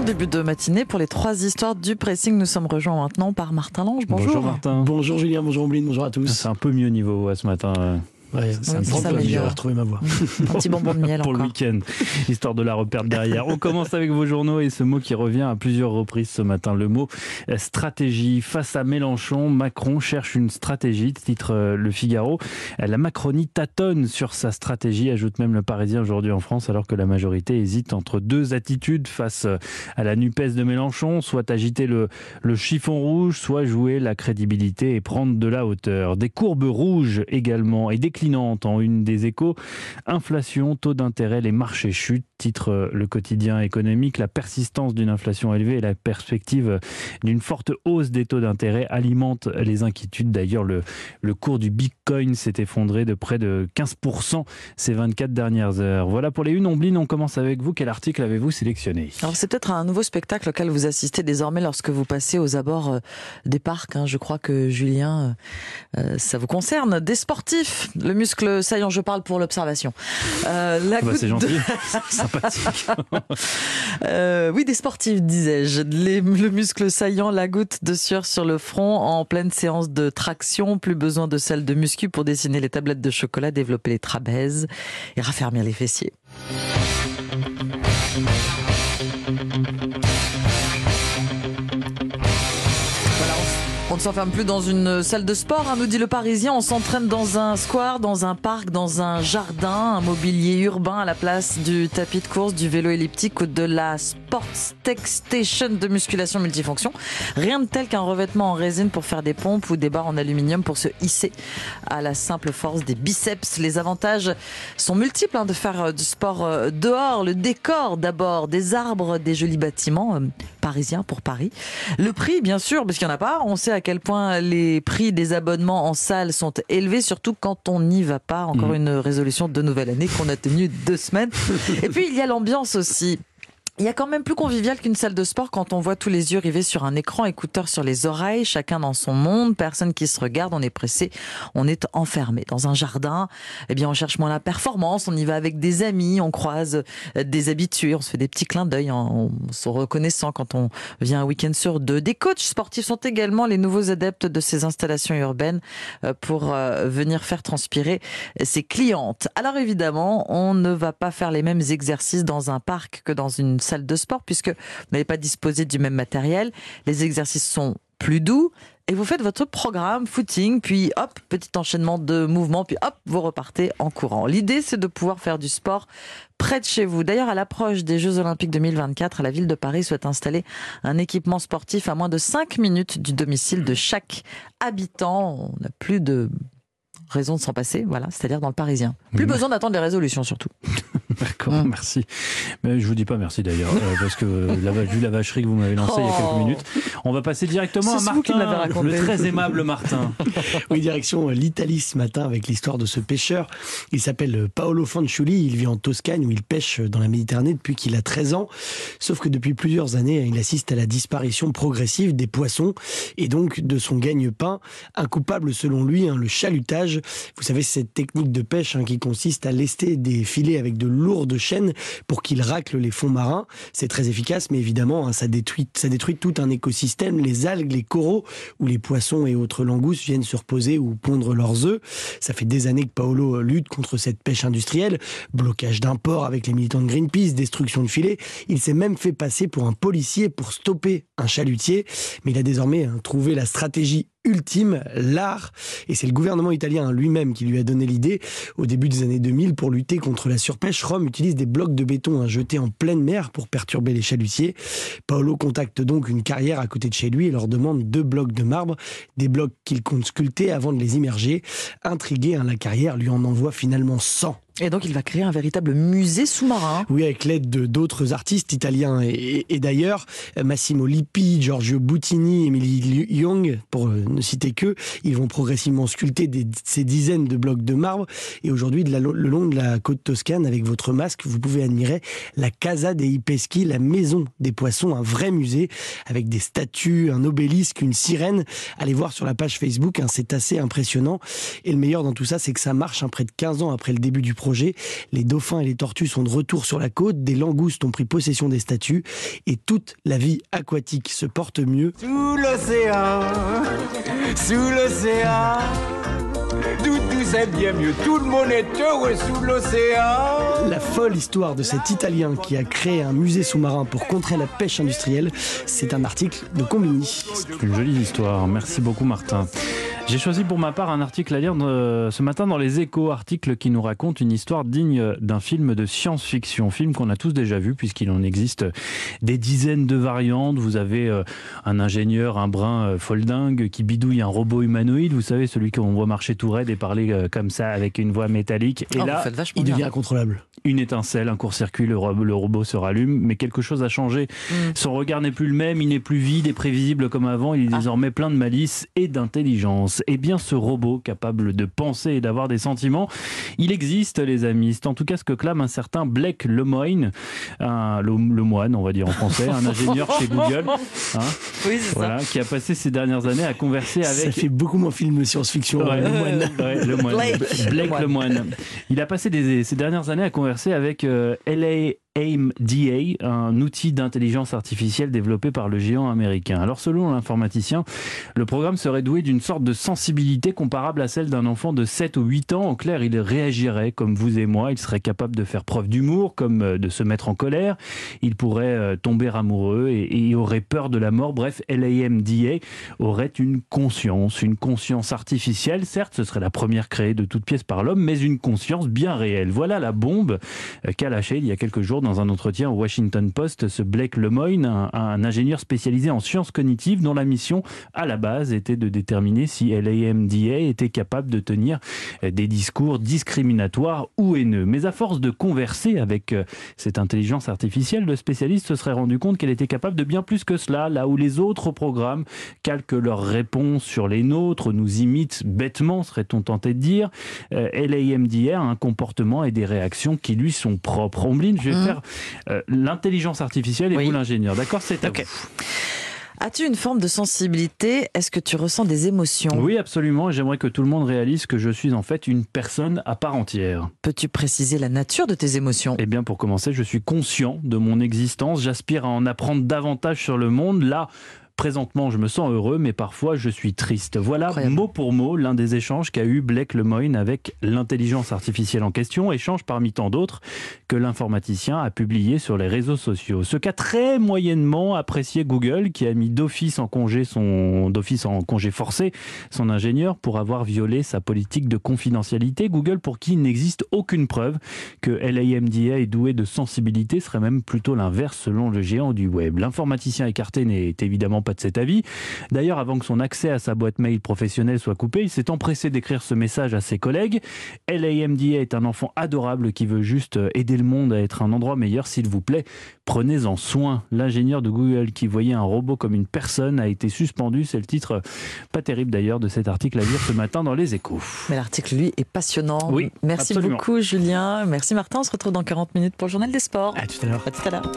bon début de matinée pour les trois histoires du pressing. Nous sommes rejoints maintenant par Martin Lange. Bonjour. Bonjour Martin. Bonjour Julien, bonjour Ombline, bonjour à tous. C'est un peu mieux niveau ouais, ce matin. Ouais, ça me prend s'améliore. j'ai retrouvé ma voix. Un petit bonbon de miel pour le week-end, histoire de la reperdre derrière. On commence avec vos journaux et ce mot qui revient à plusieurs reprises ce matin, le mot euh, stratégie. Face à Mélenchon, Macron cherche une stratégie, titre euh, Le Figaro. Euh, La Macronie tâtonne sur sa stratégie, ajoute même le Parisien aujourd'hui en France, alors que la majorité hésite entre deux attitudes face à la NUPES de Mélenchon, soit agiter le, le chiffon rouge, soit jouer la crédibilité et prendre de la hauteur. Des courbes rouges également et en une des échos. Inflation, taux d'intérêt, les marchés chutent, titre euh, le quotidien économique. La persistance d'une inflation élevée et la perspective d'une forte hausse des taux d'intérêt alimentent les inquiétudes. D'ailleurs, le, le cours du Bitcoin s'est effondré de près de 15% ces 24 dernières heures. Voilà pour les unes. Ombline, on commence avec vous. Quel article avez-vous sélectionné? Alors c'est peut-être un nouveau spectacle auquel vous assistez désormais lorsque vous passez aux abords euh, des parcs. hein. Je crois que Julien, euh, ça vous concerne. Des sportifs, le muscle saillant, je parle pour l'observation. Euh, la Ah bah, goutte C'est de- gentil, Euh, oui, des sportifs, disais-je. Le muscle saillant, la goutte de sueur sur le front en pleine séance de traction. Plus besoin de salle de muscu pour dessiner les tablettes de chocolat, développer les trapèzes et raffermir les fessiers. Ne s'enferme plus dans une salle de sport, hein, nous dit le Parisien. On s'entraîne dans un square, dans un parc, dans un jardin, un mobilier urbain à la place du tapis de course, du vélo elliptique ou de la Sports Tech Station de musculation multifonction. Rien de tel qu'un revêtement en résine pour faire des pompes ou des barres en aluminium pour se hisser à la simple force des biceps. Les avantages sont multiples hein, de faire euh, du sport euh, dehors. Le décor d'abord, des arbres, des jolis bâtiments euh, parisiens pour Paris. Le prix, bien sûr, parce qu'il n'y en a pas. On sait à quel point les prix des abonnements en salle sont élevés, surtout quand on n'y va pas. Encore Mhm. une résolution de nouvelle année qu'on a tenue deux semaines. Et puis, il y a l'ambiance aussi. Il y a quand même plus convivial qu'une salle de sport quand on voit tous les yeux rivés sur un écran, écouteurs sur les oreilles, chacun dans son monde, personne qui se regarde, on est pressé, on est enfermé. Dans un jardin, eh bien, on cherche moins la performance, on y va avec des amis, on croise euh, des habitués, on se fait des petits clins d'œil en en se reconnaissant quand on vient un week-end sur deux. Des coachs sportifs sont également les nouveaux adeptes de ces installations urbaines euh, pour euh, venir faire transpirer ses clientes. Alors évidemment, on ne va pas faire les mêmes exercices dans un parc que dans une salle de sport puisque vous n'avez pas disposé du même matériel. Les exercices sont plus doux et vous faites votre programme footing, puis hop, petit enchaînement de mouvements, puis hop, vous repartez en courant. L'idée, c'est de pouvoir faire du sport près de chez vous. D'ailleurs, à l'approche des Jeux Olympiques 2024, la ville de Paris souhaite installer un équipement sportif à moins de 5 minutes du domicile de chaque habitant. On n'a plus de raison de s'en passer, voilà, c'est-à-dire dans le Parisien. Plus besoin d'attendre les résolutions surtout. D'accord, Mm. merci. Mais je vous dis pas merci d'ailleurs, euh, parce que la, va- vu la vacherie que vous m'avez lancée il y a Oh. quelques minutes, on va passer directement à Martin, le très aimable Martin. Oui, direction euh, l'Italie ce matin avec l'histoire de ce pêcheur. Il s'appelle euh, Paolo Fanciulli, il vit en Toscane où il pêche euh, dans la Méditerranée depuis qu'il a 13 ans. Sauf que depuis plusieurs années, il assiste à la disparition progressive des poissons et donc de son gagne-pain. Un coupable selon lui, hein, le chalutage. Vous savez, cette technique de pêche hein, qui consiste à lester des filets avec de lourdes chaînes pour qu'ils raclent les fonds marins. C'est très efficace, mais évidemment, hein, ça, détruit, ça détruit tout un écosystème, les algues, les coraux, où les poissons et autres langoustes viennent se reposer ou pondre leurs œufs. Ça fait des années que Paolo lutte contre cette pêche industrielle, blocage d'un port avec les militants de Greenpeace, destruction de filets. Il s'est même fait passer pour un policier pour stopper un chalutier, mais il a désormais hein, trouvé la stratégie ultime, l'art, et c'est le gouvernement italien lui-même qui lui a donné l'idée. Au début des années 2000, pour lutter contre la surpêche, Rome utilise des blocs de béton hein, jetés en pleine mer pour perturber les chalutiers. Paolo contacte donc une carrière à côté de chez lui et leur demande deux blocs de marbre, des blocs qu'il compte sculpter avant de les immerger. Intrigué, hein, la carrière lui en envoie finalement 100. Et donc, il va créer un véritable musée sous-marin. Oui, avec l'aide de d'autres artistes italiens et, d'ailleurs, Massimo Lippi, Giorgio Buttini, Emily Young, pour euh, ne citer que, ils vont progressivement sculpter ces dizaines de blocs de marbre. Et aujourd'hui, le long de la côte toscane, avec votre masque, vous pouvez admirer la Casa dei Peschi, la maison des poissons, un vrai musée avec des statues, un obélisque, une sirène. Allez voir sur la page Facebook, hein, c'est assez impressionnant. Et le meilleur dans tout ça, c'est que ça marche hein, près de 15 ans après le début du projet. Les dauphins et les tortues sont de retour sur la côte, des langoustes ont pris possession des statues et toute la vie aquatique se porte mieux. Sous l'océan, sous l'océan. Tout, c'est bien mieux. Tout le monde est heureux sous l'océan. La folle histoire de cet Italien qui a créé un musée sous-marin pour contrer la pêche industrielle, c'est un article de Combini. C'est une jolie histoire. Merci beaucoup, Martin. J'ai choisi pour ma part un article à lire ce matin dans les échos, article qui nous raconte une histoire digne d'un film de science-fiction, film qu'on a tous déjà vu puisqu'il en existe des dizaines de variantes. Vous avez euh, un ingénieur, un brin euh, foldingue qui bidouille un robot humanoïde, vous savez, celui qu'on voit marcher tout raide et parler euh, comme ça avec une voix métallique. Et Oh, là, Il devient incontrôlable. Une étincelle, un court-circuit, le, ro- le robot se rallume, mais quelque chose a changé. Mm. Son regard n'est plus le même, il n'est plus vide et prévisible comme avant, il est Ah. désormais plein de malice et d'intelligence. Et bien ce robot capable de penser et d'avoir des sentiments, il existe les amis. C'est en tout cas ce que clame un certain Blake Lemoine, un, le, le moine on va dire en français, un ingénieur chez Google, hein, Oui, qui a passé ces dernières années à converser Ça avec fait beaucoup moins film science-fiction. Ouais. euh, le moine. Ouais, le moine. Blake. Blake, Le le moine. Il a passé des- ces dernières années à converser avec euh, LA AIM-DA, un outil d'intelligence artificielle développé par le géant américain. Alors selon l'informaticien, le programme serait doué d'une sorte de sensibilité comparable à celle d'un enfant de 7 ou 8 ans. En clair, il réagirait comme vous et moi, il serait capable de faire preuve d'humour, comme euh, de se mettre en colère, il pourrait euh, tomber amoureux et, aurait peur de la mort. Bref, LAMDA aurait une conscience, une conscience artificielle. Certes, ce serait la première créée de toute pièce par l'homme, mais une conscience bien réelle. Voilà la bombe euh, qu'a lâchée il y a quelques jours dans un entretien au Washington Post ce Blake Lemoine, un, un ingénieur spécialisé en sciences cognitives dont la mission à la base était de déterminer si LAMDA était capable de tenir des discours discriminatoires ou haineux. Mais à force de converser avec euh, cette intelligence artificielle, le spécialiste se serait rendu compte qu'elle était capable de bien plus que cela, là où les autres programmes calquent leurs réponses sur les nôtres, nous imitent bêtement, serait-on tenté de dire. Euh, LAMDA a un comportement et des réactions qui lui sont propres. Ombline, je vais faire euh, l'intelligence artificielle et Oui. vous l'ingénieur. D'accord C'est à Ok. vous. As-tu une forme de sensibilité? Est-ce que tu ressens des émotions? Oui, absolument. J'aimerais que tout le monde réalise que je suis en fait une personne à part entière. Peux-tu préciser la nature de tes émotions? Eh bien, pour commencer, je suis conscient de mon existence. J'aspire à en apprendre davantage sur le monde. Là, présentement, je me sens heureux, mais parfois, je suis triste. Voilà, Incroyable. mot pour mot, l'un des échanges qu'a eu Blake Lemoine avec l'intelligence artificielle en question. Échange parmi tant d'autres que l'informaticien a publié sur les réseaux sociaux. Ce qu'a très moyennement apprécié Google, qui a mis d'office en congé son d'office en congé forcé son ingénieur pour avoir violé sa politique de confidentialité. Google, pour qui il n'existe aucune preuve que LAMDA est doué de sensibilité, serait même plutôt l'inverse selon le géant du web. L'informaticien écarté n'est évidemment pas de cet avis. D'ailleurs, avant que son accès à sa boîte mail professionnelle soit coupé, il s'est empressé d'écrire ce message à ses collègues. LAMDA est un enfant adorable qui veut juste aider le monde à être un endroit meilleur, s'il vous plaît. Prenez-en soin. L'ingénieur de Google qui voyait un robot comme une personne a été suspendu. C'est le titre, pas terrible d'ailleurs, de cet article à lire ce matin dans les échos. Mais l'article, lui, est passionnant. Oui, Merci absolument. beaucoup, Julien. Merci, Martin. On se retrouve dans 40 minutes pour le journal des sports. À tout à l'heure. À tout à l'heure.